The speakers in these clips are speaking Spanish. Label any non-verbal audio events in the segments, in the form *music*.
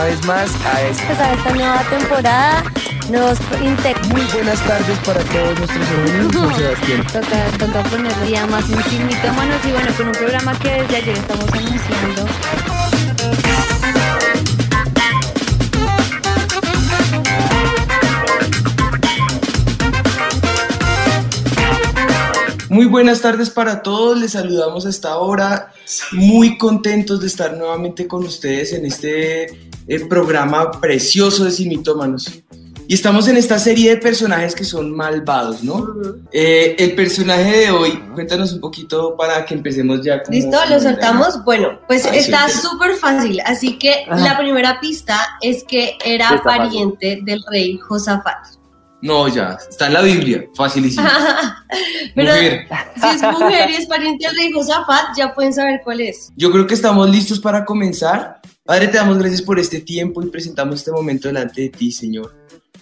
una vez más a esta, pues a esta nueva temporada. Nos Muy buenas tardes para todos nuestros amigos, *laughs* Sebastián. Toca, toca ponerle ya más un manos y bueno, con un programa que desde ayer estamos anunciando. Muy buenas tardes para todos, les saludamos a esta hora, muy contentos de estar nuevamente con ustedes en este eh, programa precioso de Simitómanos. Y estamos en esta serie de personajes que son malvados, ¿no? Eh, el personaje de hoy, cuéntanos un poquito para que empecemos ya. ¿Listo? ¿Lo soltamos? Bueno, pues está súper fácil. Así que la primera pista es que era pariente del rey Josafat. No, ya, está en la Biblia, facilísimo. *laughs* Pero si es mujer y es pariente de Josafat, ya pueden saber cuál es. Yo creo que estamos listos para comenzar. Padre, te damos gracias por este tiempo y presentamos este momento delante de ti, Señor.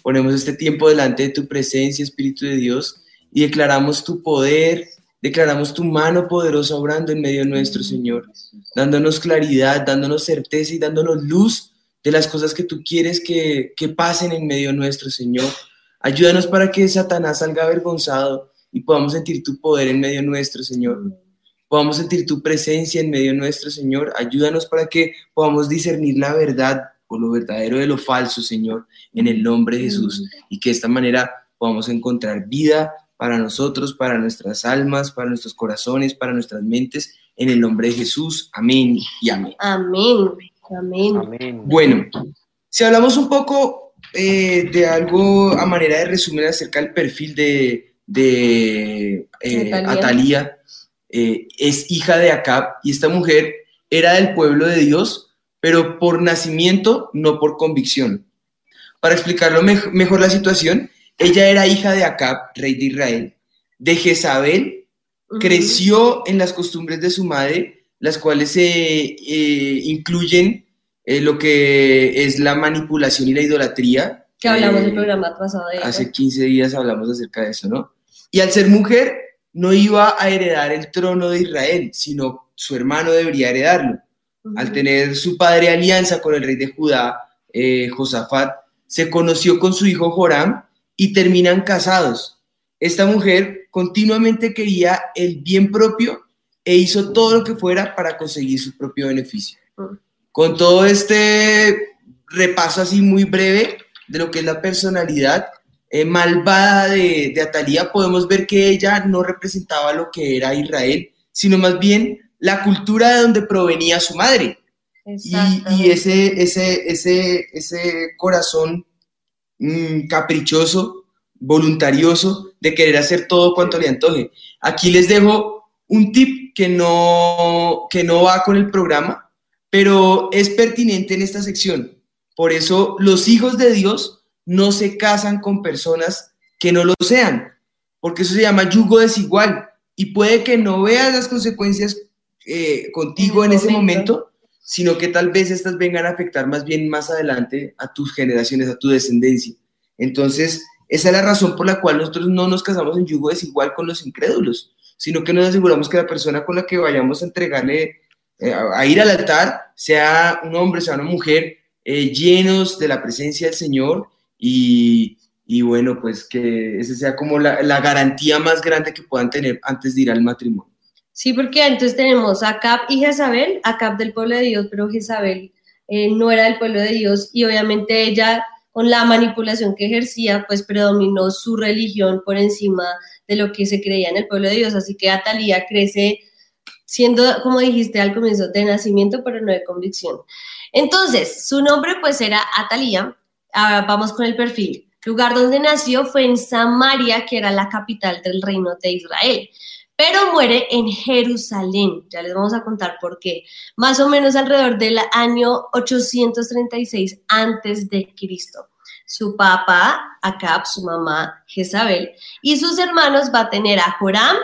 Ponemos este tiempo delante de tu presencia, Espíritu de Dios, y declaramos tu poder, declaramos tu mano poderosa obrando en medio nuestro, Señor, dándonos claridad, dándonos certeza y dándonos luz de las cosas que tú quieres que, que pasen en medio nuestro, Señor. Ayúdanos para que Satanás salga avergonzado y podamos sentir tu poder en medio nuestro, Señor. Podamos sentir tu presencia en medio nuestro, Señor. Ayúdanos para que podamos discernir la verdad o lo verdadero de lo falso, Señor, en el nombre de Jesús. Y que de esta manera podamos encontrar vida para nosotros, para nuestras almas, para nuestros corazones, para nuestras mentes, en el nombre de Jesús. Amén y amén. Amén. Amén. Bueno, si hablamos un poco eh, de algo a manera de resumen acerca del perfil de, de eh, Atalía. Eh, es hija de Acab y esta mujer era del pueblo de Dios, pero por nacimiento, no por convicción. Para explicarlo mejor la situación, ella era hija de Acab, rey de Israel, de Jezabel, creció en las costumbres de su madre, las cuales se incluyen eh, lo que es la manipulación y la idolatría. Que hablamos del eh, programa pasado de Hace 15 días hablamos acerca de eso, ¿no? Y al ser mujer, no iba a heredar el trono de Israel, sino su hermano debería heredarlo. Al tener su padre alianza con el rey de Judá, eh, Josafat, se conoció con su hijo Joram y terminan casados. Esta mujer continuamente quería el bien propio e hizo todo lo que fuera para conseguir su propio beneficio. Con todo este repaso así muy breve de lo que es la personalidad eh, malvada de, de Atalía, podemos ver que ella no representaba lo que era Israel, sino más bien la cultura de donde provenía su madre. Y, ese, ese, ese, ese corazón mm, caprichoso, voluntarioso, de querer hacer todo cuanto le antoje. Aquí les dejo un tip que no, que no va con el programa, pero es pertinente en esta sección. Por eso los hijos de Dios no se casan con personas que no lo sean, porque eso se llama yugo desigual y puede que no veas las consecuencias eh, contigo en, ese momento, sino que tal vez estas vengan a afectar más bien más adelante a tus generaciones, a tu descendencia. Entonces, esa es la razón por la cual nosotros no nos casamos en yugo desigual con los incrédulos, sino que nos aseguramos que la persona con la que vayamos a entregarle eh, a ir al altar, sea un hombre, sea una mujer, eh, llenos de la presencia del Señor y, y, bueno, pues que esa sea como la, la, garantía más grande que puedan tener antes de ir al matrimonio. Sí, porque entonces tenemos a Cap y Jezabel, a Cap del pueblo de Dios, pero Jezabel eh, no era del pueblo de Dios y obviamente ella con la manipulación que ejercía, pues predominó su religión por encima de lo que se creía en el pueblo de Dios. Así que Atalía crece siendo, como dijiste al comienzo, de nacimiento, pero no de convicción. Entonces, su nombre pues era Atalía. Ahora vamos con el perfil. Lugar donde nació fue en Samaria, que era la capital del reino de Israel, pero muere en Jerusalén. Ya les vamos a contar por qué. Más o menos alrededor del año 836 antes de Cristo. Su papá, Acab, su mamá, Jezabel, y sus hermanos va a tener a Joram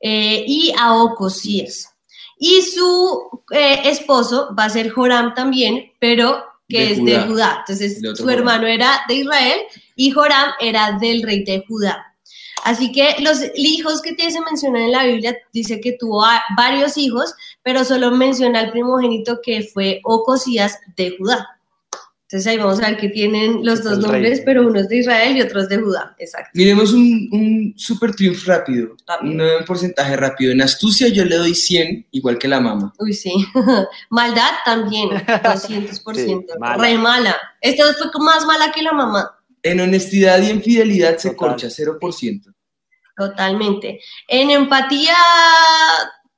eh, y a Ocosías. Y su eh, esposo va a ser Joram también, pero que es de Judá. Entonces, su hermano era de Israel y Joram era del rey de Judá. Así que los hijos que se mencionan en la Biblia dice que tuvo varios hijos, pero solo menciona al primogénito que fue Ocosías de Judá. Entonces ahí vamos a ver que tienen los dos rey. nombres, pero uno es de Israel y otro es de Judá. Exacto. Miremos un, un super triunfo rápido, Rápido. un porcentaje rápido. En astucia yo le doy 100, igual que la mamá. Uy, sí. *laughs* Maldad también, 200%. *laughs* Sí, mala. Re mala. Esta fue más mala que la mamá. En honestidad y en fidelidad se Total. corcha, 0%. Totalmente. En empatía,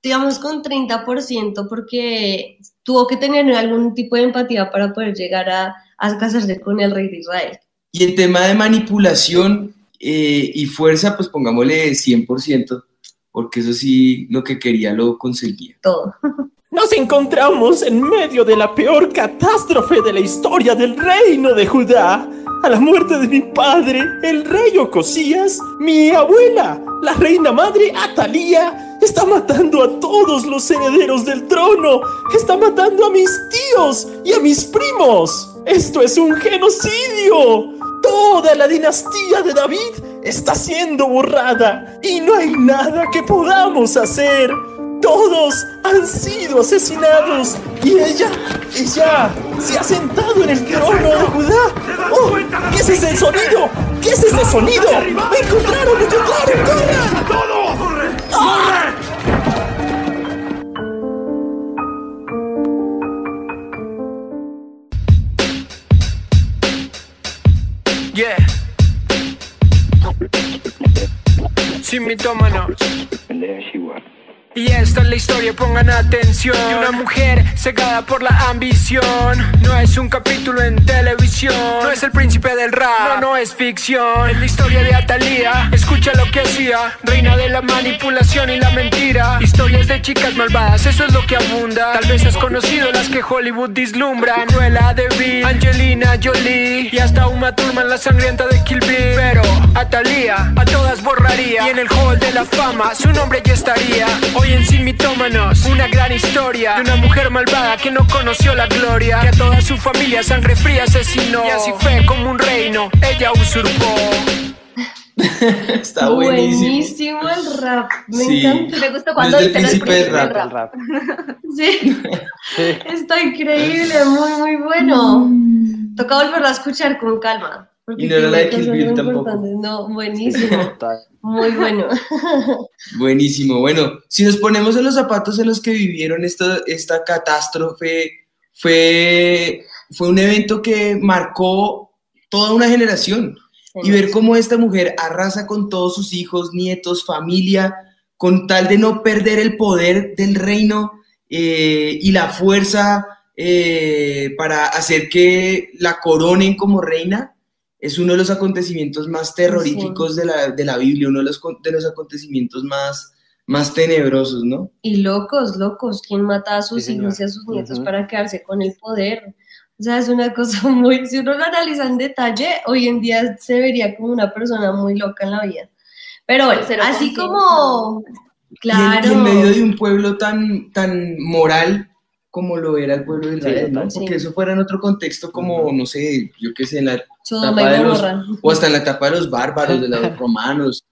digamos con 30%, porque tuvo que tener algún tipo de empatía para poder llegar a, a casarse con el rey de Israel. Y en tema de manipulación eh, y fuerza, pues pongámosle 100%, porque eso sí, lo que quería lo conseguía. Todo. *laughs* Nos encontramos en medio de la peor catástrofe de la historia del reino de Judá. A la muerte de mi padre, el rey Ocosías, mi abuela, la reina madre Atalía, está matando a todos los herederos del trono. Está matando a mis tíos y a mis primos. Esto es un genocidio. Toda la dinastía de David está siendo borrada y no hay nada que podamos hacer. Todos han sido asesinados y ella, ella se ha sentado en el trono de Judá. ¡Oh! ¿Qué es ese sonido? ¿Qué es ese sonido? ¡Me encontraron! ¡Me encontraron! ¡Corran! ¡Ah! Sin mitómanos. Y esta es la historia, pongan atención. De una mujer cegada por la ambición. No es un capítulo en televisión. No es el príncipe del rap, no, no es ficción. Es la historia de Atalía, escucha lo que hacía. Reina de la manipulación y la mentira. Historias de chicas malvadas, eso es lo que abunda. Tal vez has conocido las que Hollywood dislumbran Cruella de Angelina Jolie Y hasta Uma Thurman, la sangrienta de Kill Bill. Pero Atalía, a todas borraría. Y en el hall de la fama, su nombre ya estaría. Hoy en Mitómanos, una gran historia De una mujer malvada que no conoció la gloria Que a toda su familia sangre fría asesinó Y así fue como un reino, ella usurpó Está buenísimo. Buenísimo el rap. Me Sí. encanta. Me gustó cuando Desde el dicen el príncipe del rap. rap. El rap. Sí, Sí. está increíble, muy, muy bueno. Toca volverlo a escuchar con calma. Porque Y no era la de Kill Bill tampoco. No, buenísimo, Total. muy bueno. *laughs* Buenísimo. Bueno, si nos ponemos en los zapatos en los que vivieron esta, esta catástrofe, fue, fue un evento que marcó toda una generación. Y ver cómo esta mujer arrasa con todos sus hijos, nietos, familia, con tal de no perder el poder del reino eh, y la fuerza eh, para hacer que la coronen como reina, es uno de los acontecimientos más terroríficos de, la, de la Biblia, uno de los, de los acontecimientos más, más tenebrosos, ¿no? Y locos, locos, ¿quién mata a sus Sí, hijos y a sus nietos para quedarse con el poder? O sea, es una cosa *laughs* muy, si uno lo analiza en detalle, hoy en día se vería como una persona muy loca en la vida. Pero bueno, así como, Y en- claro, Y en, medio de un pueblo tan, tan moral como lo era el pueblo de Israel, ¿no? total. Porque Sí. eso fuera en otro contexto como, no sé, yo qué sé, en la Sodoma etapa y de los- o hasta en la etapa de los bárbaros, de los *laughs* romanos.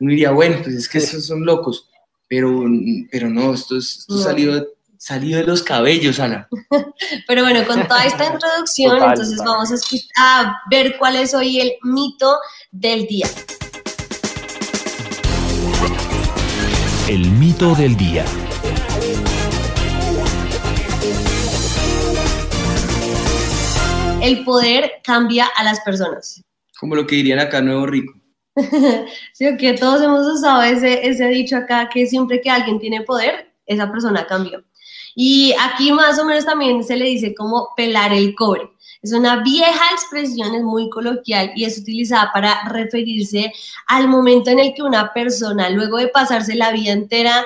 Uno diría, bueno, pues es que esos son locos. Pero, pero no, esto es esto No. salido, salido de los cabellos, Ana. *laughs* Pero bueno, con toda esta introducción, Total, entonces total. vamos a, a ver cuál es hoy el mito del día. El mito del día. El poder cambia a las personas. Como lo que dirían acá Nuevo Rico. *laughs* Sí, que todos hemos usado ese, ese dicho acá, que siempre que alguien tiene poder, esa persona cambió. Y aquí más o menos también se le dice como pelar el cobre. Es una vieja expresión, es muy coloquial y es utilizada para referirse al momento en el que una persona, luego de pasarse la vida entera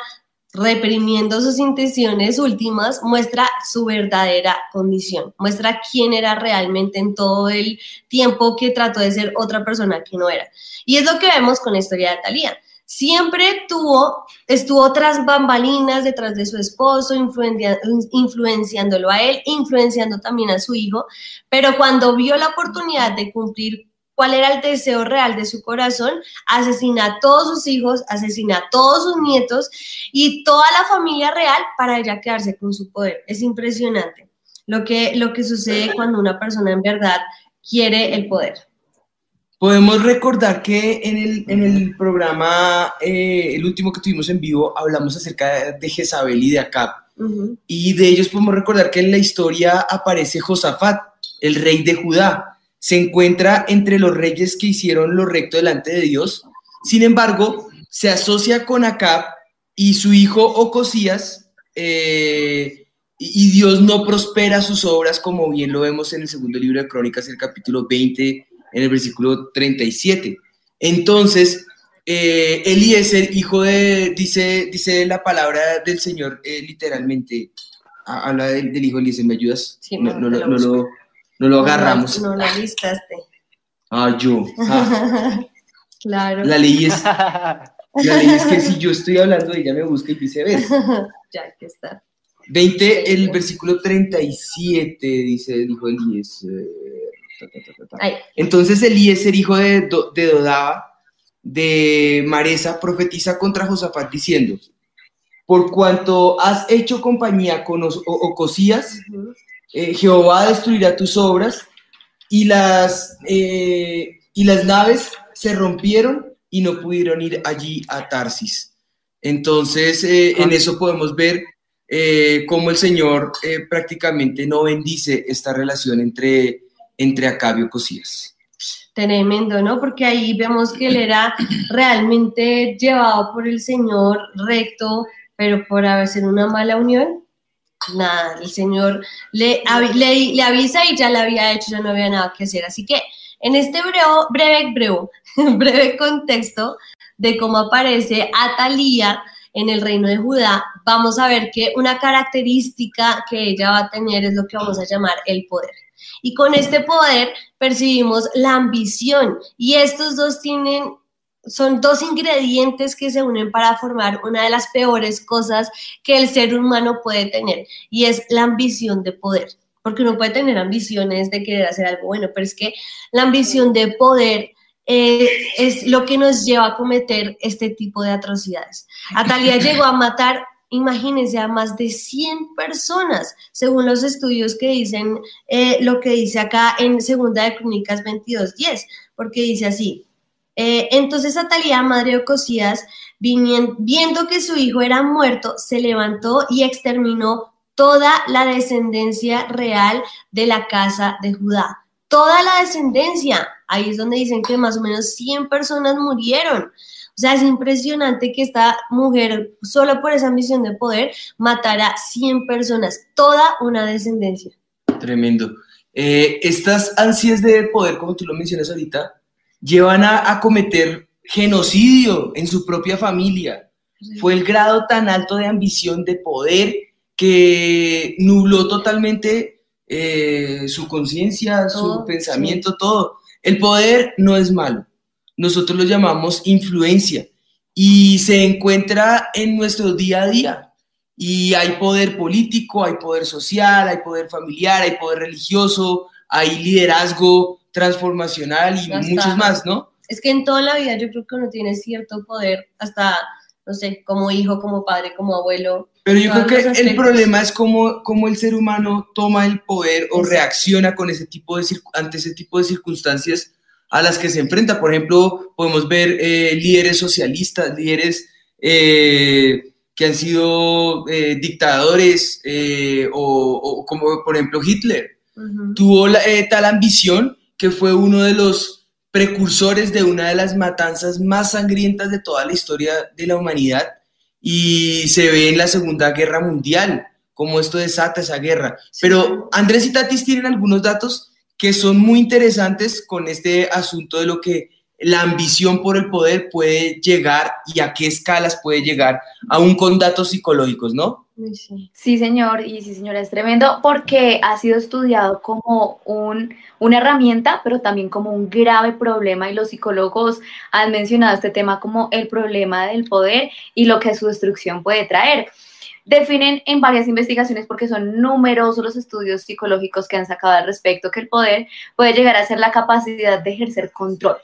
reprimiendo sus intenciones últimas, muestra su verdadera condición, muestra quién era realmente en todo el tiempo que trató de ser otra persona que no era. Y es lo que vemos con la historia de Talía. Siempre tuvo, estuvo tras bambalinas detrás de su esposo, influenciándolo a él, influenciando también a su hijo, pero cuando vio la oportunidad de cumplir cuál era el deseo real de su corazón, asesina a todos sus hijos, asesina a todos sus nietos y toda la familia real para ella quedarse con su poder. Es impresionante. lo que, lo que sucede cuando una persona en verdad quiere el poder. Podemos recordar que en el, en el programa, eh, el último que tuvimos en vivo, hablamos acerca de Jezabel y de Acab. Y de ellos podemos recordar que en la historia aparece Josafat, el rey de Judá. Se encuentra entre los reyes que hicieron lo recto delante de Dios. Sin embargo, se asocia con Acab y su hijo Ocosías, eh, y Dios no prospera sus obras, como bien lo vemos en el segundo libro de Crónicas, el capítulo 20, en el versículo 37. Entonces, eh, Eliezer, hijo de, dice, dice la palabra del Señor eh, literalmente, habla del, hijo Eliezer, ¿me ayudas? Sí, no, no, no, te lo, lo no, lo, no lo agarramos. No, no la listaste. Ah, yo. Ah, *laughs* claro. la ley es, *laughs* la ley es que si yo estoy hablando, ella me busca y viceversa. *laughs* ya que está. 20, el versículo 37, dice, dijo Eliezer. Entonces Eliezer, hijo de, Do- de Dodaba, de Maresa, profetiza contra Josafat diciendo, por cuanto has hecho compañía con Ocosías, ujú. Eh, Jehová destruirá tus obras y las, eh, y las naves se rompieron y no pudieron ir allí a Tarsis. Entonces, eh, en eso podemos ver eh, cómo el Señor eh, prácticamente no bendice esta relación entre, entre Acab y Ocosías. Tremendo, ¿no? Porque ahí vemos que él era realmente llevado por el Señor recto, pero por hacer una mala unión, nada, el Señor le, le, avisa y ya le había hecho, ya no había nada que hacer. Así que en este breve, breve, *laughs* breve contexto de cómo aparece Atalía en el reino de Judá, vamos a ver que una característica que ella va a tener es lo que vamos a llamar el poder. Y con este poder percibimos la ambición y estos dos tienen son dos ingredientes que se unen para formar una de las peores cosas que el ser humano puede tener y es la ambición de poder. Porque uno puede tener ambiciones de querer hacer algo bueno, pero es que la ambición de poder eh, es lo que nos lleva a cometer este tipo de atrocidades. Atalia *laughs* llegó a matar, imagínense, a más de 100 personas, según los estudios que dicen eh, lo que dice acá en Segunda de Crónicas 22.10, porque dice así, eh, entonces Atalía, madre de Ocosías, viendo que su hijo era muerto, se levantó y exterminó toda la descendencia real de la casa de Judá. Toda la descendencia. Ahí es donde dicen que más o menos 100 personas murieron. O sea, es impresionante que esta mujer, solo por esa ambición de poder, matara 100 personas, toda una descendencia. Tremendo. Eh, estas ansias de poder, como tú lo mencionas ahorita, llevan a, a cometer genocidio en su propia familia. Fue el grado tan alto de ambición, de poder, que nubló totalmente eh, su conciencia, su pensamiento, todo. El poder no es malo. Nosotros lo llamamos influencia y se encuentra en nuestro día a día. Y hay poder político, hay poder social, hay poder familiar, hay poder religioso, hay liderazgo transformacional y está. muchos más, ¿no? Es que en toda la vida yo creo que uno tiene cierto poder, hasta, no sé, como hijo, como padre, como abuelo. Pero yo creo que el problema es cómo, cómo el ser humano toma el poder o Exacto. reacciona con ese tipo de, ante ese tipo de circunstancias a las que se enfrenta. Por ejemplo, podemos ver eh, líderes socialistas, líderes eh, que han sido eh, dictadores eh, o, o como por ejemplo Hitler. Ujú. tuvo la- eh, tal ambición que fue uno de los precursores de una de las matanzas más sangrientas de toda la historia de la humanidad y se ve en la Segunda Guerra Mundial cómo esto desata esa guerra. Pero Andrés y Tatis tienen algunos datos que son muy interesantes con este asunto de lo que la ambición por el poder puede llegar y a qué escalas puede llegar, aún con datos psicológicos, ¿no? Sí, señor, y sí, señora, es tremendo porque ha sido estudiado como un, una herramienta, pero también como un grave problema y los psicólogos han mencionado este tema como el problema del poder y lo que su destrucción puede traer. Definen en varias investigaciones, porque son numerosos los estudios psicológicos que han sacado al respecto, que el poder puede llegar a ser la capacidad de ejercer control.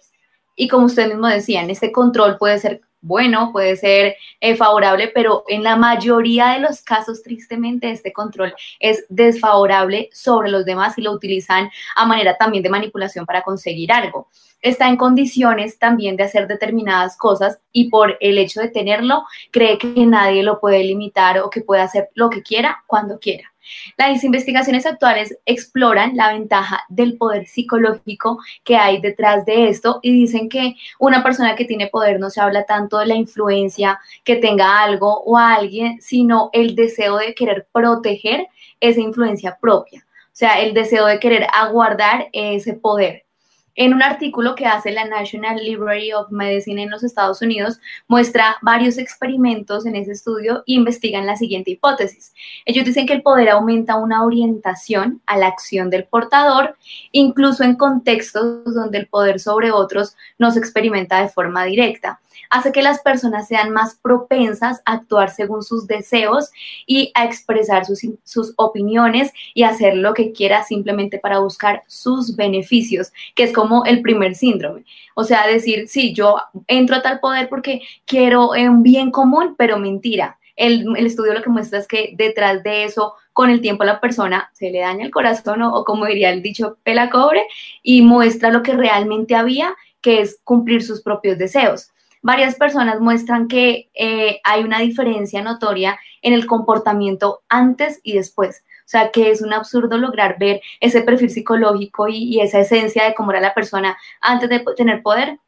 Y como usted mismo decía, este control puede ser bueno, puede ser eh, favorable, pero en la mayoría de los casos, tristemente, este control es desfavorable sobre los demás y lo utilizan a manera también de manipulación para conseguir algo. Está en condiciones también de hacer determinadas cosas y por el hecho de tenerlo, cree que nadie lo puede limitar o que puede hacer lo que quiera cuando quiera. Las investigaciones actuales exploran la ventaja del poder psicológico que hay detrás de esto y dicen que una persona que tiene poder no se habla tanto de la influencia que tenga algo o alguien, sino el deseo de querer proteger esa influencia propia. O sea, el deseo de querer aguardar ese poder. En un artículo que hace la National Library of Medicine en los Estados Unidos, muestra varios experimentos en ese estudio e investigan la siguiente hipótesis. Ellos dicen que el poder aumenta una orientación a la acción del portador, incluso en contextos donde el poder sobre otros no se experimenta de forma directa hace que las personas sean más propensas a actuar según sus deseos y a expresar sus, sus opiniones y hacer lo que quiera simplemente para buscar sus beneficios, que es como el primer síndrome. O sea, decir, sí, yo entro a tal poder porque quiero un bien común, pero mentira. El, el, estudio lo que muestra es que detrás de eso, con el tiempo la persona se le daña el corazón o, o como diría el dicho, pela cobre y muestra lo que realmente había, que es cumplir sus propios deseos varias personas muestran que eh, hay una diferencia notoria en el comportamiento antes y después. O sea, que es un absurdo lograr ver ese perfil psicológico y, esa esencia de cómo era la persona antes de tener poder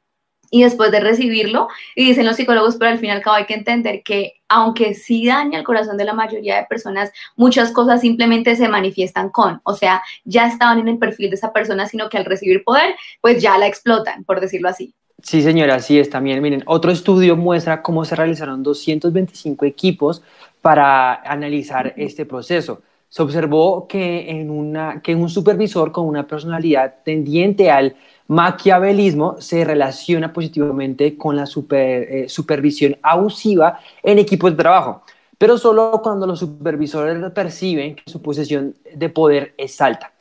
y después de recibirlo. Y dicen los psicólogos, pero al fin y hay que entender que aunque sí daña el corazón de la mayoría de personas, muchas cosas simplemente se manifiestan con, o sea, ya estaban en el perfil de esa persona, sino que al recibir poder, pues ya la explotan, por decirlo así. Sí, señora, así es también. Miren, otro estudio muestra cómo se realizaron 225 equipos para analizar este proceso. Se observó que en, una, que un supervisor con una personalidad tendiente al maquiavelismo se relaciona positivamente con la eh, supervisión abusiva en equipos de trabajo, pero solo cuando los supervisores perciben que su posesión de poder es alta.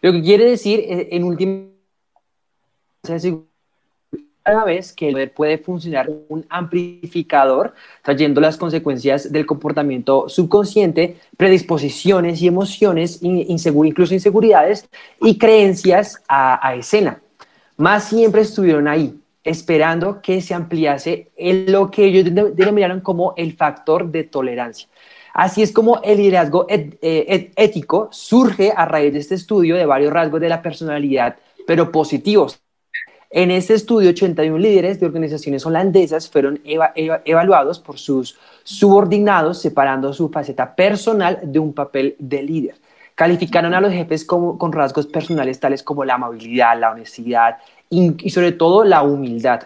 Lo que quiere decir, eh, en última cada vez que puede funcionar un amplificador, trayendo las consecuencias del comportamiento subconsciente, predisposiciones y emociones, incluso inseguridades y creencias a, escena. Más siempre estuvieron ahí, esperando que se ampliase lo que ellos denominaron como el factor de tolerancia. Así es como el liderazgo eh, ético surge a raíz de este estudio de varios rasgos de la personalidad, pero positivos, en este estudio, 81 líderes de organizaciones holandesas fueron evaluados por sus subordinados, separando su faceta personal de un papel de líder. Calificaron a los jefes con rasgos personales tales como la amabilidad, la honestidad y sobre todo la humildad.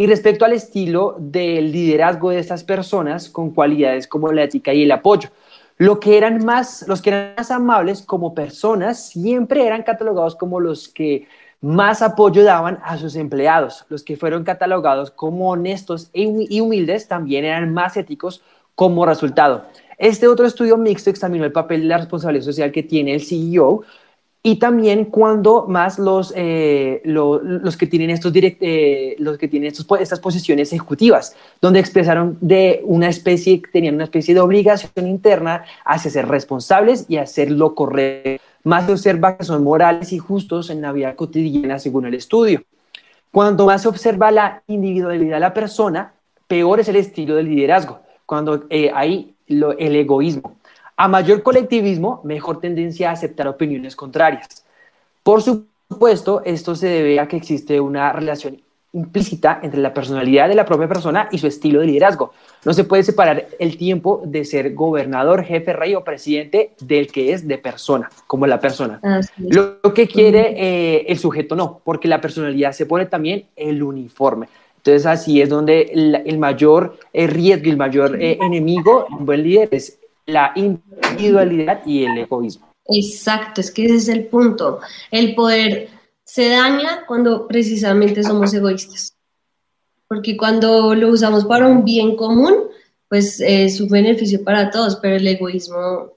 Y respecto al estilo del liderazgo de estas personas, con cualidades como la ética y el apoyo. Lo que eran más, los que eran más amables como personas siempre eran catalogados como los que más apoyo daban a sus empleados. Los que fueron catalogados como honestos y humildes también eran más éticos como resultado. Este otro estudio mixto examinó el papel de la responsabilidad social que tiene el CEO y también cuando más los, eh, los que tienen, estos eh, los que tienen estos, estas posiciones ejecutivas, donde expresaron de una especie, tenían una especie de obligación interna hacia ser responsables y hacer lo correcto más se observa que son morales y justos en la vida cotidiana según el estudio. Cuando más se observa la individualidad de la persona, peor es el estilo de liderazgo, cuando eh, hay el egoísmo. A mayor colectivismo, mejor tendencia a aceptar opiniones contrarias. Por supuesto, esto se debe a que existe una relación implícita entre la personalidad de la propia persona y su estilo de liderazgo. No se puede separar el tiempo de ser gobernador, jefe, rey o presidente del que es de persona, como la persona. Lo que quiere eh, el sujeto no, porque la personalidad se pone también el uniforme. Entonces así es donde el, mayor eh, riesgo y el mayor eh, enemigo un buen líder es la individualidad y el egoísmo. Exacto, es que ese es el punto. El poder se daña cuando precisamente somos egoístas. Porque cuando lo usamos para un bien común, pues es un beneficio para todos, pero el egoísmo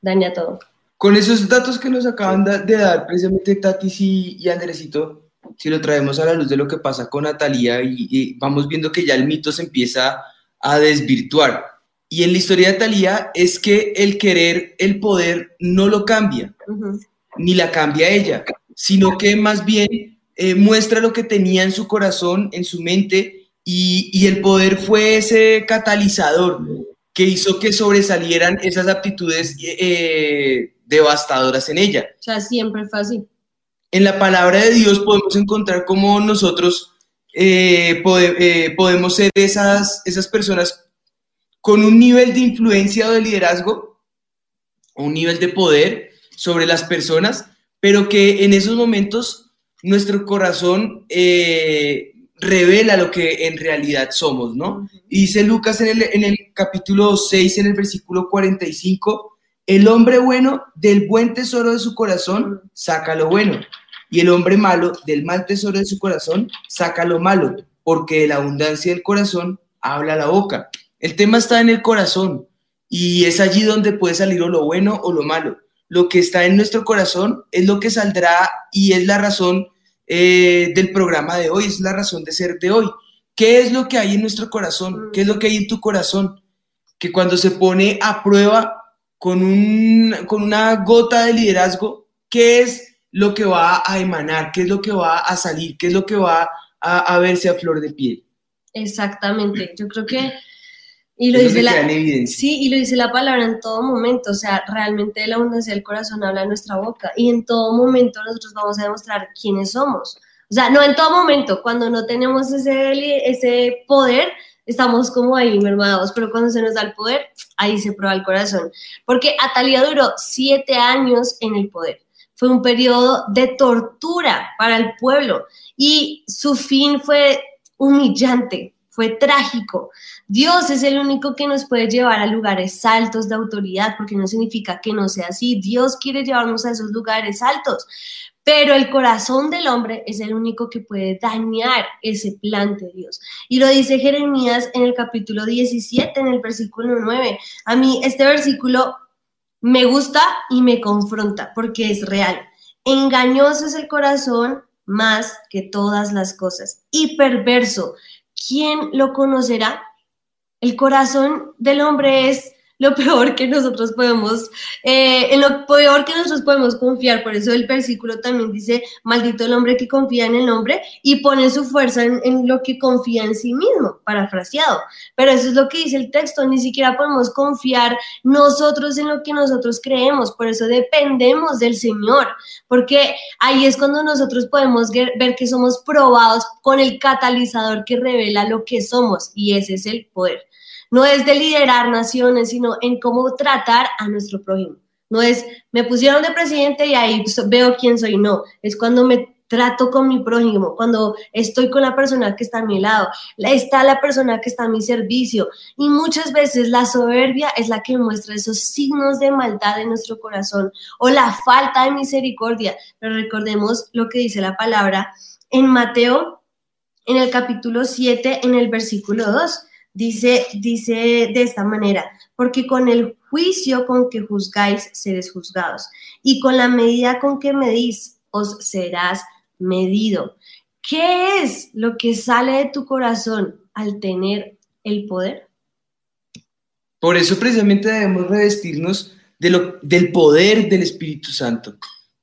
daña todo. Con esos datos que nos acaban de dar precisamente Tatis y, y Andresito, si lo traemos a la luz de lo que pasa con Natalia y, y vamos viendo que ya el mito se empieza a desvirtuar. Y en la historia de Talía es que el querer el poder no lo cambia, Ujú. ni la cambia ella, sino que más bien eh, muestra lo que tenía en su corazón, en su mente, y, y el poder fue ese catalizador que hizo que sobresalieran esas aptitudes eh, devastadoras en ella. O sea, siempre fue así. En la palabra de Dios podemos encontrar cómo nosotros eh, pode- eh, podemos ser esas, esas personas con un nivel de influencia o de liderazgo, un nivel de poder sobre las personas, pero que en esos momentos nuestro corazón eh, revela lo que en realidad somos, ¿no? Y dice Lucas en el, en el capítulo 6, en el versículo 45, el hombre bueno del buen tesoro de su corazón saca lo bueno, y el hombre malo del mal tesoro de su corazón saca lo malo, porque de la abundancia del corazón habla la boca. El tema está en el corazón, y es allí donde puede salir o lo bueno o lo malo. Lo que está en nuestro corazón es lo que saldrá y es la razón eh, del programa de hoy, es la razón de ser de hoy. ¿Qué es lo que hay en nuestro corazón? ¿Qué es lo que hay en tu corazón? Que cuando se pone a prueba con, un, con una gota de liderazgo, ¿qué es lo que va a emanar? ¿Qué es lo que va a salir? ¿Qué es lo que va a, a verse a flor de piel? Exactamente. Yo creo que. Y lo dice la. en. Sí, y lo dice la palabra en todo momento. O sea, realmente la abundancia del corazón habla nuestra boca. Y en todo momento nosotros vamos a demostrar quiénes somos. O sea, no en todo momento. Cuando no tenemos ese, ese poder, estamos como ahí mermados. Pero cuando se nos da el poder, ahí se prueba el corazón. Porque Atalia duró siete años en el poder. Fue un periodo de tortura para el pueblo. Y su fin fue humillante, fue trágico. Dios es el único que nos puede llevar a lugares altos de autoridad, porque no significa que no sea así. Dios quiere llevarnos a esos lugares altos, pero el corazón del hombre es el único que puede dañar ese plan de Dios. Y lo dice Jeremías en el capítulo 17, en el versículo 9. A mí este versículo me gusta y me confronta, porque es real. Engañoso es el corazón más que todas las cosas y perverso. ¿Quién lo conocerá? El corazón del hombre es lo *laughs* peor que nosotros podemos, eh, en lo peor que nosotros podemos confiar. Por eso el versículo también dice, maldito el hombre que confía en el hombre y pone su fuerza en, en lo que confía en sí mismo, parafraseado. Pero eso es lo que dice el texto, ni siquiera podemos confiar nosotros en lo que nosotros creemos, por eso dependemos del Señor, porque ahí es cuando nosotros podemos ver ver que somos probados con el catalizador que revela lo que somos y ese es el poder. No es de liderar naciones, sino en cómo tratar a nuestro prójimo. No es, me pusieron de presidente y ahí veo quién soy. No, es cuando me trato con mi prójimo, cuando estoy con la persona que está a mi lado, la- está la persona que está a mi servicio. Y muchas veces la soberbia es la que muestra esos signos de maldad en nuestro corazón o la falta de misericordia. Pero recordemos lo que dice la palabra en Mateo, en el capítulo 7, en el versículo 2. Dice, dice de esta manera, porque con el juicio con que juzgáis seréis juzgados, y con la medida con que medís os serás medido. ¿Qué es lo que sale de tu corazón al tener el poder? Por eso precisamente debemos revestirnos de lo, del poder del Espíritu Santo.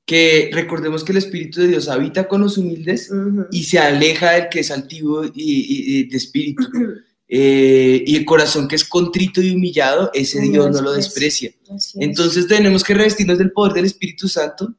Que recordemos que el Espíritu de Dios habita con los humildes y se aleja del que es altivo y, y- y de espíritu. *clears throat* Eh, y el corazón que es contrito y humillado, ese Dios no lo desprecia. Entonces tenemos que revestirnos del poder del Espíritu Santo,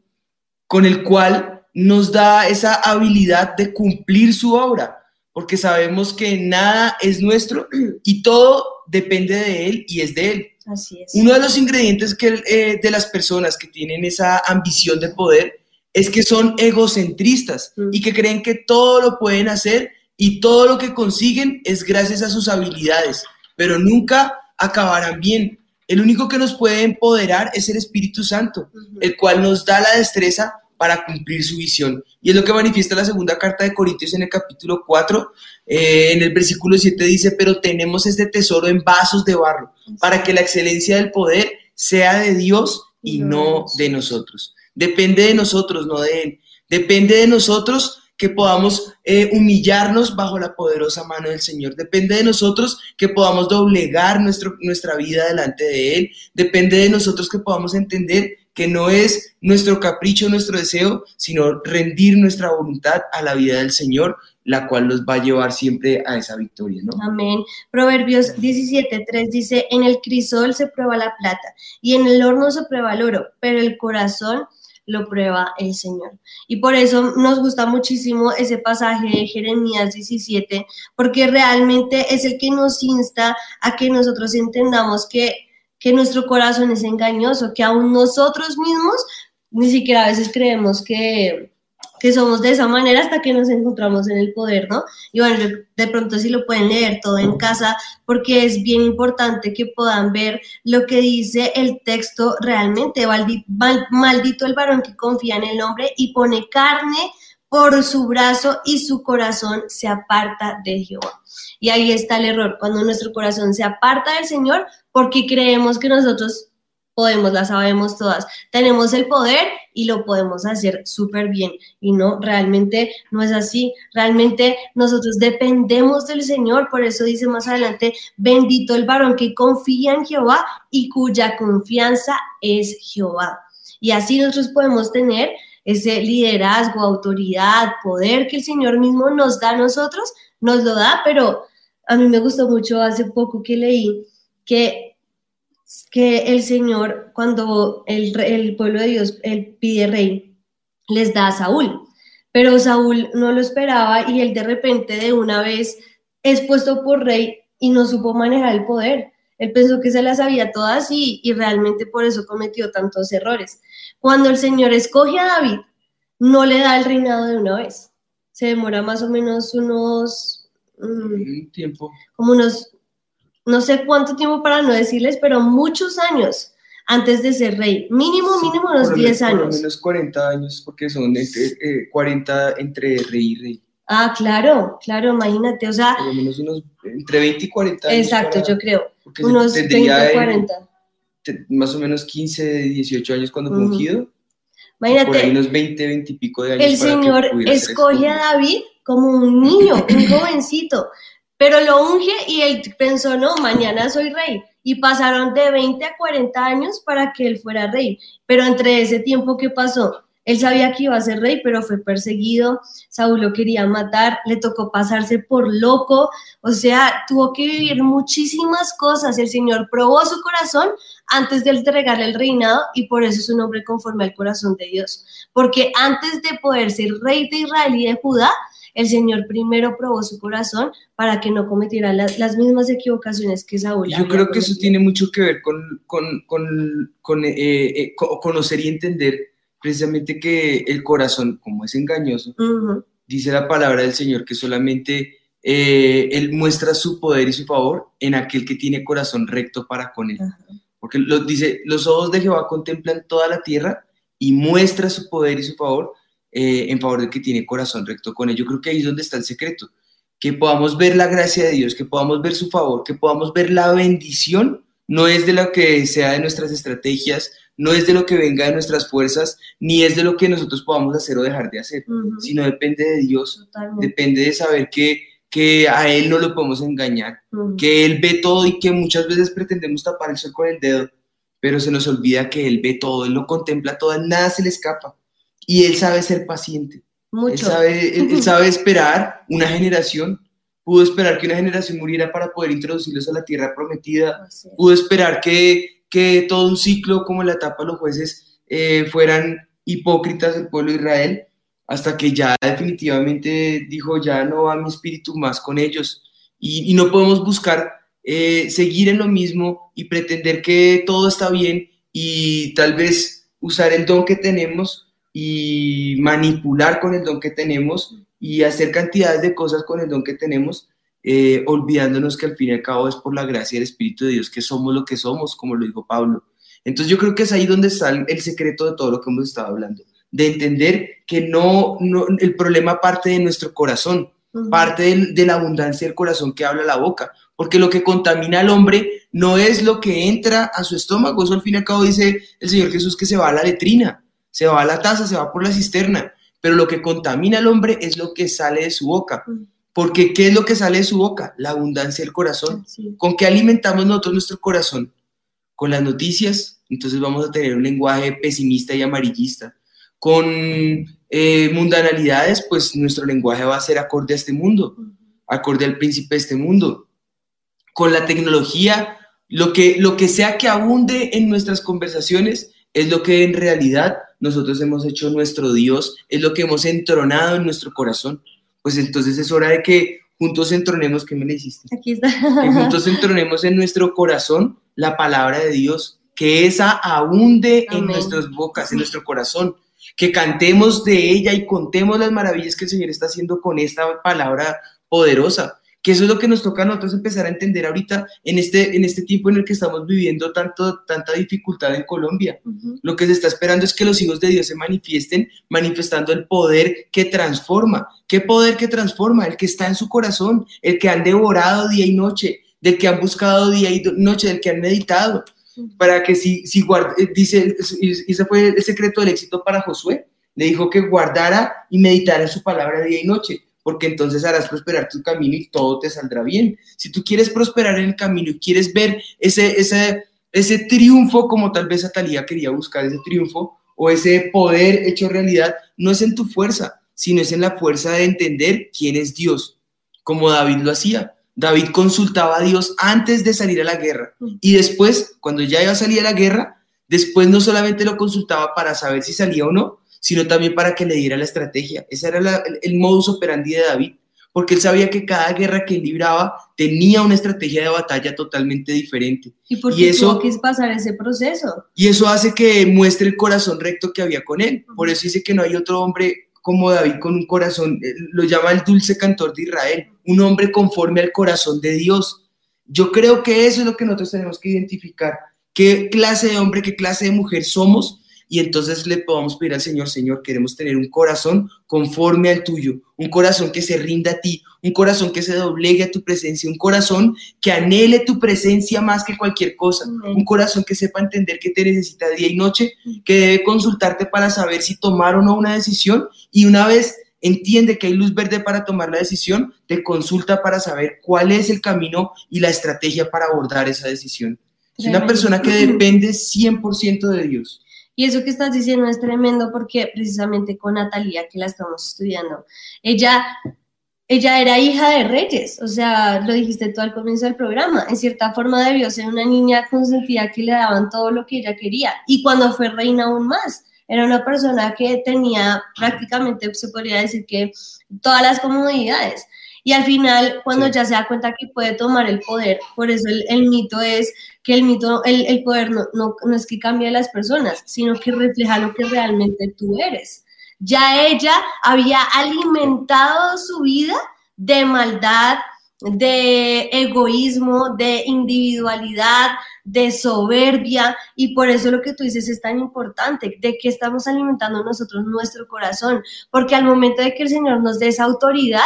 con el cual nos da esa habilidad de cumplir su obra, porque sabemos que nada es nuestro *clears throat* y todo depende de Él y es de Él. Así es. Uno de los ingredientes que, eh, de las personas que tienen esa ambición de poder es que son egocentristas Mm. y que creen que todo lo pueden hacer y todo lo que consiguen es gracias a sus habilidades, pero nunca acabarán bien. El único que nos puede empoderar es el Espíritu Santo, el cual nos da la destreza para cumplir su visión. Y es lo que manifiesta la segunda carta de Corintios en el capítulo 4, eh, en el versículo 7 dice, pero tenemos este tesoro en vasos de barro, para que la excelencia del poder sea de Dios y no de nosotros. Depende de nosotros, no de Él. Depende de nosotros que podamos eh, humillarnos bajo la poderosa mano del Señor. Depende de nosotros que podamos doblegar nuestro, nuestra vida delante de Él. Depende de nosotros que podamos entender que no es nuestro capricho, nuestro deseo, sino rendir nuestra voluntad a la vida del Señor, la cual nos va a llevar siempre a esa victoria, ¿no? Amén. Proverbios 17.3 dice, en el crisol se prueba la plata y en el horno se prueba el oro, pero el corazón lo prueba el Señor. Y por eso nos gusta muchísimo ese pasaje de Jeremías 17, porque realmente es el que nos insta a que nosotros entendamos que, que nuestro corazón es engañoso, que aún nosotros mismos ni siquiera a veces creemos que, que somos de esa manera hasta que nos encontramos en el poder, ¿no? Y bueno, de pronto sí lo pueden leer todo en casa porque es bien importante que puedan ver lo que dice el texto realmente. Maldito el varón que confía en el hombre y pone carne por su brazo y su corazón se aparta de Jehová. Y ahí está el error, cuando nuestro corazón se aparta del Señor porque creemos que nosotros podemos, la sabemos todas. Tenemos el poder y lo podemos hacer súper bien. Y no, realmente no es así. Realmente nosotros dependemos del Señor. Por eso dice más adelante, bendito el varón que confía en Jehová y cuya confianza es Jehová. Y así nosotros podemos tener ese liderazgo, autoridad, poder que el Señor mismo nos da a nosotros, nos lo da, pero a mí me gustó mucho hace poco que leí que que el Señor, cuando el, el pueblo de Dios él pide rey, les da a Saúl. Pero Saúl no lo esperaba y él de repente de una vez es puesto por rey y no supo manejar el poder. Él pensó que se las sabía todas y, y realmente por eso cometió tantos errores. Cuando el Señor escoge a David, no le da el reinado de una vez. Se demora más o menos unos... Un tiempo. Como unos no sé cuánto tiempo para no decirles, pero muchos años antes de ser rey. Mínimo, mínimo unos 10 años. Por lo menos 40 años, porque son entre, 40 eh, entre rey y rey. Ah, claro, claro, imagínate, o sea... Por lo menos unos entre 20 y 40 años. Exacto, yo creo. Unos 20 40. más o menos 15, 18 años cuando fue ungido. Imagínate. Por ahí unos 20, 20 y pico de años. El Señor escoge a David como un niño, un jovencito. Pero lo unge y él pensó, no, mañana soy rey. Y pasaron de 20 a 40 años para que él fuera rey. Pero entre ese tiempo que pasó, él sabía que iba a ser rey, pero fue perseguido, Saúl lo quería matar, le tocó pasarse por loco, o sea, tuvo que vivir muchísimas cosas. El Señor probó su corazón antes de entregarle el reinado y por eso es un hombre conforme al corazón de Dios. Porque antes de poder ser rey de Israel y de Judá, el Señor primero probó su corazón para que no cometiera las, mismas equivocaciones que Saúl. Yo creo que eso tiene mucho que ver con, con, eh, eh, conocer y entender precisamente que el corazón, como es engañoso, dice la palabra del Señor que solamente eh, Él muestra su poder y su favor en aquel que tiene corazón recto para con Él. Porque lo, dice, los ojos de Jehová contemplan toda la tierra y muestra su poder y su favor eh, en favor de que tiene corazón recto con él. Yo creo que ahí es donde está el secreto, que podamos ver la gracia de Dios, que podamos ver su favor, que podamos ver la bendición, no es de lo que sea de nuestras estrategias, no es de lo que venga de nuestras fuerzas, ni es de lo que nosotros podamos hacer o dejar de hacer, sino depende de Dios, depende de saber que, que a Él no lo podemos engañar, que Él ve todo y que muchas veces pretendemos tapar el sol con el dedo, pero se nos olvida que Él ve todo, Él lo contempla todo, nada se le escapa y él sabe ser paciente. Él sabe, él, sabe esperar una generación, pudo esperar que una generación muriera para poder introducirlos a la tierra prometida, pudo esperar que, que, todo un ciclo como la etapa de los jueces eh, fueran hipócritas del pueblo de Israel, hasta que ya definitivamente dijo, ya no va mi espíritu más con ellos. Y, no podemos buscar eh, seguir en lo mismo y pretender que todo está bien y tal vez usar el don que tenemos y manipular con el don que tenemos y hacer cantidades de cosas con el don que tenemos, eh, olvidándonos que al fin y al cabo es por la gracia del Espíritu de Dios que somos lo que somos, como lo dijo Pablo. Entonces yo creo que es ahí donde está el secreto de todo lo que hemos estado hablando, de entender que no, no el problema parte de nuestro corazón, parte de, de, la abundancia del corazón que habla la boca, porque lo que contamina al hombre no es lo que entra a su estómago, eso al fin y al cabo dice el Señor Jesús que se va a la letrina, se va a la taza, se va por la cisterna, pero lo que contamina al hombre es lo que sale de su boca. Porque ¿qué es lo que sale de su boca? La abundancia del corazón. ¿Con qué alimentamos nosotros nuestro corazón? Con las noticias. Entonces vamos a tener un lenguaje pesimista y amarillista. Con eh, mundanalidades, pues nuestro lenguaje va a ser acorde a este mundo, acorde al príncipe de este mundo. Con la tecnología, lo que, lo que sea que abunde en nuestras conversaciones es lo que en realidad nosotros hemos hecho nuestro Dios, es lo que hemos entronado en nuestro corazón. Pues entonces es hora de que juntos entronemos, ¿qué me le hiciste? Aquí está. Que juntos entronemos en nuestro corazón la palabra de Dios, que esa abunde en nuestras bocas, en nuestro corazón, que cantemos de ella y contemos las maravillas que el Señor está haciendo con esta palabra poderosa. Que eso es lo que nos toca a nosotros empezar a entender ahorita en este, en este tiempo en el que estamos viviendo tanto, tanta dificultad en Colombia. Lo que se está esperando es que los hijos de Dios se manifiesten manifestando el poder que transforma. ¿Qué poder que transforma? El que está en su corazón, el que han devorado día y noche, del que han buscado día y noche, del que han meditado. Para que si, si guard- eh, dice, y ese fue el secreto del éxito para Josué, le dijo que guardara y meditara en su palabra día y noche, porque entonces harás prosperar tu camino y todo te saldrá bien. Si tú quieres prosperar en el camino y quieres ver ese, ese, ese triunfo, como tal vez Atalía quería buscar ese triunfo, o ese poder hecho realidad, no es en tu fuerza, sino es en la fuerza de entender quién es Dios, como David lo hacía. David consultaba a Dios antes de salir a la guerra y después, cuando ya iba a salir a la guerra, después no solamente lo consultaba para saber si salía o no, sino también para que le diera la estrategia. Ese era la- el, el modus operandi de David, porque él sabía que cada guerra que él libraba tenía una estrategia de batalla totalmente diferente. Y porque Y eso- que pasar ese proceso. Y eso hace que muestre el corazón recto que había con él. Por eso dice que no hay otro hombre como David con un corazón, eh, lo llama el dulce cantor de Israel, un hombre conforme al corazón de Dios. Yo creo que eso es lo que nosotros tenemos que identificar, qué clase de hombre, qué clase de mujer somos, y entonces le podamos pedir al Señor, Señor, queremos tener un corazón conforme al tuyo, un corazón que se rinda a ti, un corazón que se doblegue a tu presencia, un corazón que anhele tu presencia más que cualquier cosa, un corazón que sepa entender que te necesita día y noche, que debe consultarte para saber si tomar o no una decisión y una vez entiende que hay luz verde para tomar la decisión, te consulta para saber cuál es el camino y la estrategia para abordar esa decisión. Es una persona que depende 100% de Dios. Y eso que estás diciendo es tremendo porque precisamente con Natalia, que la estamos estudiando, ella, ella era hija de reyes, o sea, lo dijiste tú al comienzo del programa, en cierta forma debió ser una niña consentida que le daban todo lo que ella quería. Y cuando fue reina aún más, era una persona que tenía prácticamente, se podría decir que todas las comodidades. Y al final, cuando Sí. ya se da cuenta que puede tomar el poder, por eso el, el mito es que el mito, el, el poder no, no, no es que cambie a las personas, sino que refleja lo que realmente tú eres. Ya ella había alimentado su vida de maldad, de egoísmo, de individualidad, de soberbia, y por eso lo que tú dices es tan importante, de que estamos alimentando nosotros nuestro corazón, porque al momento de que el Señor nos dé esa autoridad,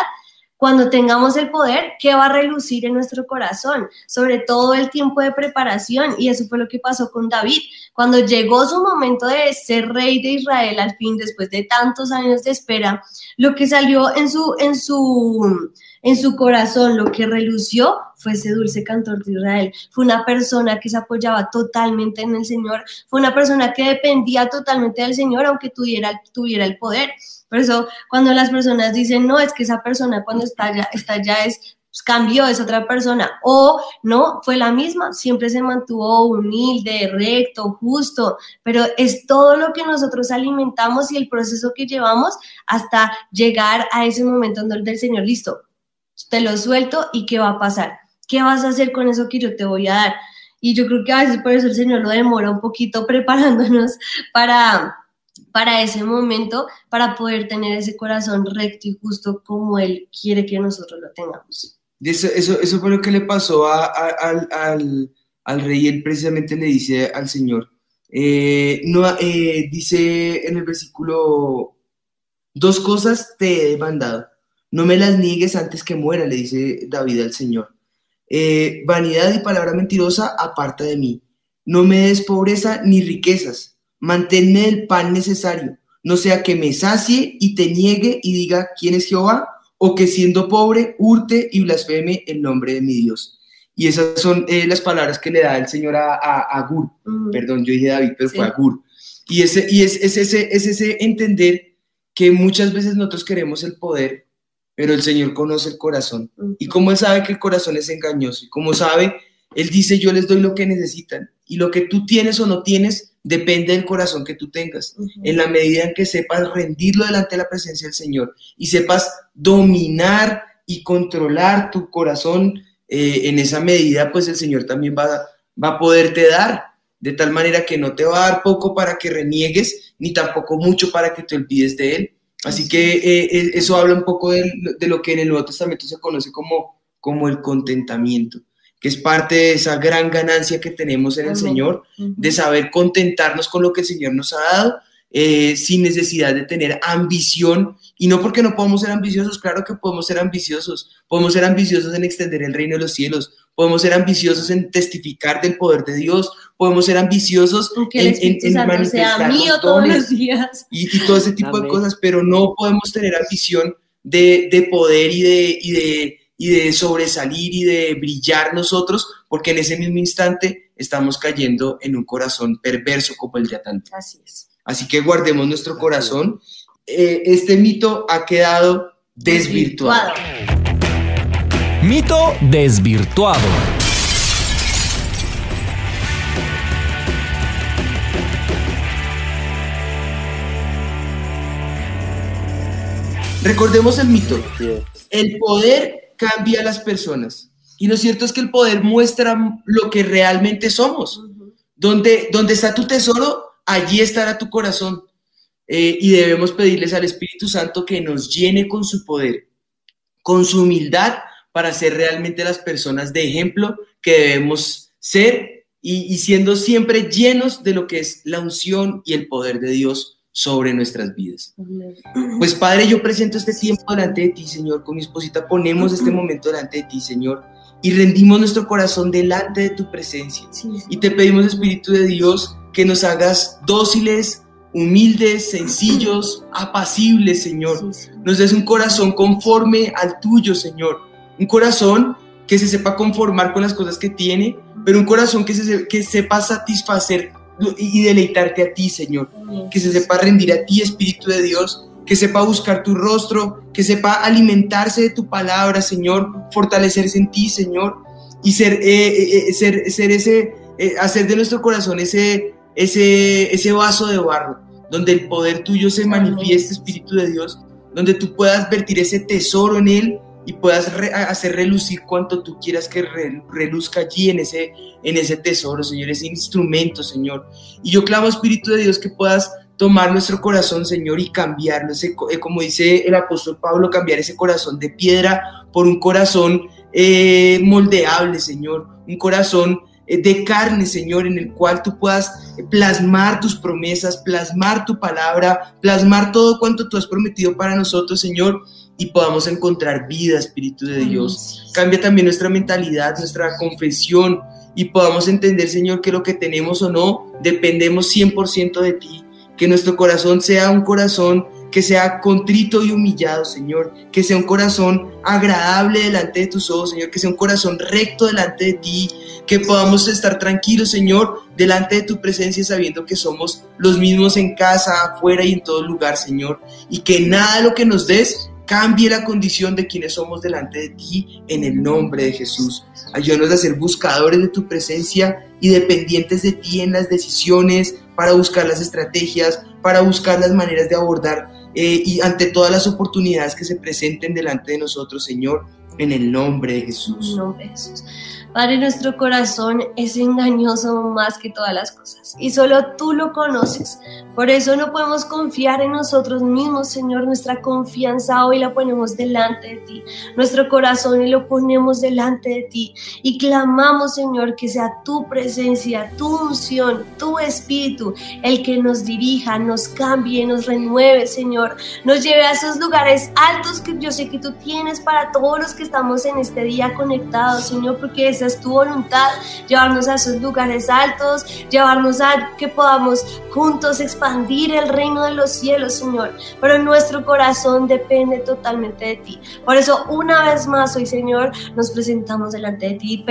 cuando tengamos el poder, ¿qué va a relucir en nuestro corazón? Sobre todo el tiempo de preparación, y eso fue lo que pasó con David. Cuando llegó su momento de ser rey de Israel, al fin, después de tantos años de espera, lo que salió en su, en su, en su corazón, lo que relució fue ese dulce cantor de Israel. Fue una persona que se apoyaba totalmente en el Señor, fue una persona que dependía totalmente del Señor, aunque tuviera, tuviera el poder. Por eso, cuando las personas dicen, no, es que esa persona cuando está ya, está ya es, pues, cambió, es otra persona, o no, fue la misma, siempre se mantuvo humilde, recto, justo, pero es todo lo que nosotros alimentamos y el proceso que llevamos hasta llegar a ese momento en donde el Señor, listo, te lo suelto y qué va a pasar, qué vas a hacer con eso que yo te voy a dar. Y yo creo que a veces por eso el Señor lo demora un poquito preparándonos para, para ese momento, para poder tener ese corazón recto y justo como Él quiere que nosotros lo tengamos. Eso, eso, eso fue lo que le pasó a- a- al, al- al rey, él precisamente le dice al Señor. eh, no, eh, dice en el versículo, dos cosas te he mandado, no me las niegues antes que muera, le dice David al Señor. Eh, vanidad y palabra mentirosa, aparta de mí. No me des pobreza ni riquezas, manténme el pan necesario, no sea que me sacie y te niegue y diga quién es Jehová, o que siendo pobre hurte y blasfeme el nombre de mi Dios. Y esas son eh, las palabras que le da el Señor a, a, Gur. Perdón, yo dije David, pero fue a Gur. Y, ese, y es, es, ese, es ese entender que muchas veces nosotros queremos el poder, pero el Señor conoce el corazón. Y como Él sabe que el corazón es engañoso, y como sabe, Él dice, yo les doy lo que necesitan. Y lo que tú tienes o no tienes depende del corazón que tú tengas. En la medida en que sepas rendirlo delante de la presencia del Señor y sepas dominar y controlar tu corazón, eh, en esa medida, pues el Señor también va, va a poderte dar, de tal manera que no te va a dar poco para que reniegues, ni tampoco mucho para que te olvides de Él. Así que eh, eh, eso habla un poco de, de, lo que en el Nuevo Testamento se conoce como, como el contentamiento que es parte de esa gran ganancia que tenemos en el Señor, de saber contentarnos con lo que el Señor nos ha dado, eh, sin necesidad de tener ambición. Y no porque no podamos ser ambiciosos, claro que podemos ser ambiciosos. Podemos ser ambiciosos en extender el reino de los cielos. Podemos ser ambiciosos en testificar del poder de Dios. Podemos ser ambiciosos en, en, manifestar todos los días. Y, todo ese tipo de cosas, pero no podemos tener ambición de, de poder y de, y de y de sobresalir y de brillar nosotros, porque en ese mismo instante estamos cayendo en un corazón perverso como el de Atán. Así es. Así que guardemos nuestro corazón. Eh, este mito ha quedado desvirtuado. Mito desvirtuado. Recordemos el mito. El poder cambia a las personas. Y lo cierto es que el poder muestra lo que realmente somos. Donde, donde está tu tesoro, allí estará tu corazón. Eh, y debemos pedirles al Espíritu Santo que nos llene con su poder, con su humildad, para ser realmente las personas de ejemplo que debemos ser y, y siendo siempre llenos de lo que es la unción y el poder de Dios sobre nuestras vidas. Pues Padre, yo presento este tiempo delante de ti, Señor, con mi esposita ponemos este momento delante de ti, Señor, y rendimos nuestro corazón delante de tu presencia. Y te pedimos, Espíritu de Dios, que nos hagas dóciles, humildes, sencillos, apacibles, Señor. Nos des un corazón conforme al tuyo, Señor. Un corazón que se sepa conformar con las cosas que tiene, pero un corazón que, se, que sepa satisfacer y deleitarte a ti, Señor. Que se sepa rendir a ti, Espíritu de Dios, que sepa buscar tu rostro, que sepa alimentarse de tu palabra, Señor, fortalecerse en ti, Señor, y ser, eh, eh, eh, ser, ser ese, hacer de nuestro corazón ese, ese, ese vaso de barro, donde el poder tuyo se manifieste, Espíritu de Dios, donde tú puedas vertir ese tesoro en él y puedas hacer relucir cuanto tú quieras que reluzca allí en ese, en ese tesoro, Señor, ese instrumento, Señor. Y yo clamo, Espíritu de Dios, que puedas tomar nuestro corazón, Señor, y cambiarlo, ese, eh, como dice el apóstol Pablo, cambiar ese corazón de piedra por un corazón eh, moldeable, Señor, un corazón eh, de carne, Señor, en el cual tú puedas plasmar tus promesas, plasmar tu palabra, plasmar todo cuanto tú has prometido para nosotros, Señor, y podamos encontrar vida, Espíritu de Dios. Cambia también nuestra mentalidad, nuestra confesión y podamos entender, Señor, que lo que tenemos o no, dependemos 100% de ti. Que nuestro corazón sea un corazón que sea contrito y humillado, Señor, que sea un corazón agradable delante de tus ojos, Señor, que sea un corazón recto delante de ti, que podamos estar tranquilos, Señor, delante de tu presencia, sabiendo que somos los mismos en casa, afuera y en todo lugar, Señor, y que nada de lo que nos des Cambie la condición de quienes somos delante de ti en el nombre de Jesús. Ayúdanos a ser buscadores de tu presencia y dependientes de ti en las decisiones, para buscar las estrategias, para buscar las maneras de abordar eh, y ante todas las oportunidades que se presenten delante de nosotros, Señor, en el nombre de Jesús. En el nombre de Jesús. Padre, nuestro corazón es engañoso más que todas las cosas y solo tú lo conoces. Por eso no podemos confiar en nosotros mismos, Señor. Nuestra confianza hoy la ponemos delante de ti. Nuestro corazón y lo ponemos delante de ti y clamamos, Señor, que sea tu presencia, tu unción, tu espíritu el que nos dirija, nos cambie, nos renueve, Señor. Nos lleve a esos lugares altos que yo sé que tú tienes para todos los que estamos en este día conectados, Señor, porque es tu voluntad, llevarnos a esos lugares altos, llevarnos a que podamos juntos expandir el reino de los cielos, Señor. Pero nuestro corazón depende totalmente de ti. Por eso, una vez más hoy, Señor, nos presentamos delante de ti.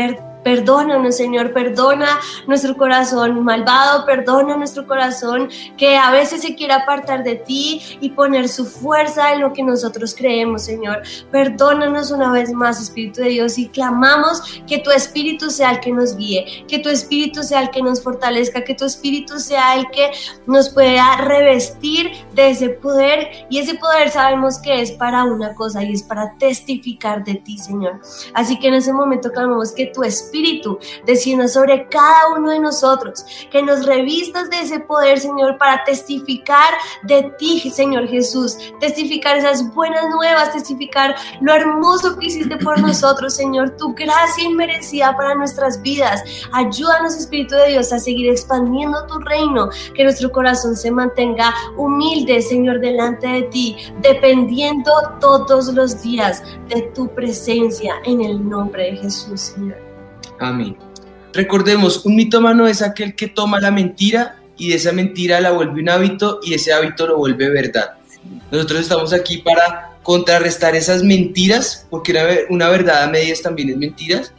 Perdónanos, Señor, perdona nuestro corazón malvado, perdona nuestro corazón que a veces se quiere apartar de ti y poner su fuerza en lo que nosotros creemos, Señor. Perdónanos una vez más, Espíritu de Dios, y clamamos que tu Espíritu sea el que nos guíe, que tu Espíritu sea el que nos fortalezca, que tu Espíritu sea el que nos pueda revestir de ese poder y ese poder sabemos que es para una cosa y es para testificar de ti, Señor. Así que en ese momento clamamos que tu Espíritu Espíritu descienda sobre cada uno de nosotros, que nos revistas de ese poder, Señor, para testificar de ti, Señor Jesús, testificar esas buenas nuevas, testificar lo hermoso que hiciste por *clears throat* nosotros, Señor, tu gracia inmerecida para nuestras vidas. Ayúdanos, Espíritu de Dios, a seguir expandiendo tu reino, que nuestro corazón se mantenga humilde, Señor, delante de ti, dependiendo todos los días de tu presencia en el nombre de Jesús, Señor. Amén. Recordemos, un mitómano es aquel que toma la mentira y de esa mentira la vuelve un hábito y ese hábito lo vuelve verdad. Nosotros estamos aquí para contrarrestar esas mentiras, porque una, verdad a medias también es mentiras,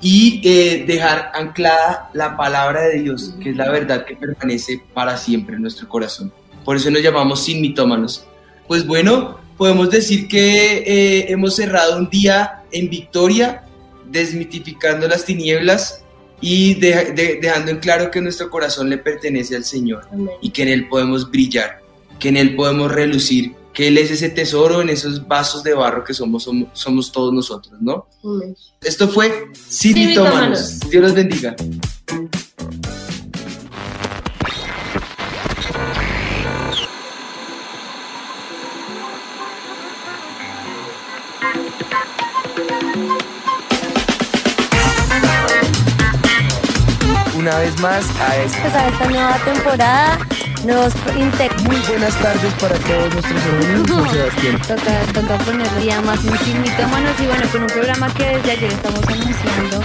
y eh, dejar anclada la palabra de Dios, que es la verdad que permanece para siempre en nuestro corazón. Por eso nos llamamos sin mitómanos. Pues bueno, podemos decir que eh, hemos cerrado un día en victoria, desmitificando las tinieblas y dejando en claro que nuestro corazón le pertenece al Señor y que en Él podemos brillar, que en Él podemos relucir, que Él es ese tesoro en esos vasos de barro que somos, somos, todos nosotros, ¿no? Esto fue City Dios los bendiga. Una vez más a esta, pues a esta nueva temporada. Nos Muy buenas tardes para todos nuestros amigos, Sebastián. Toca, toca ponerle ya más en y bueno, con un programa que desde ayer estamos anunciando.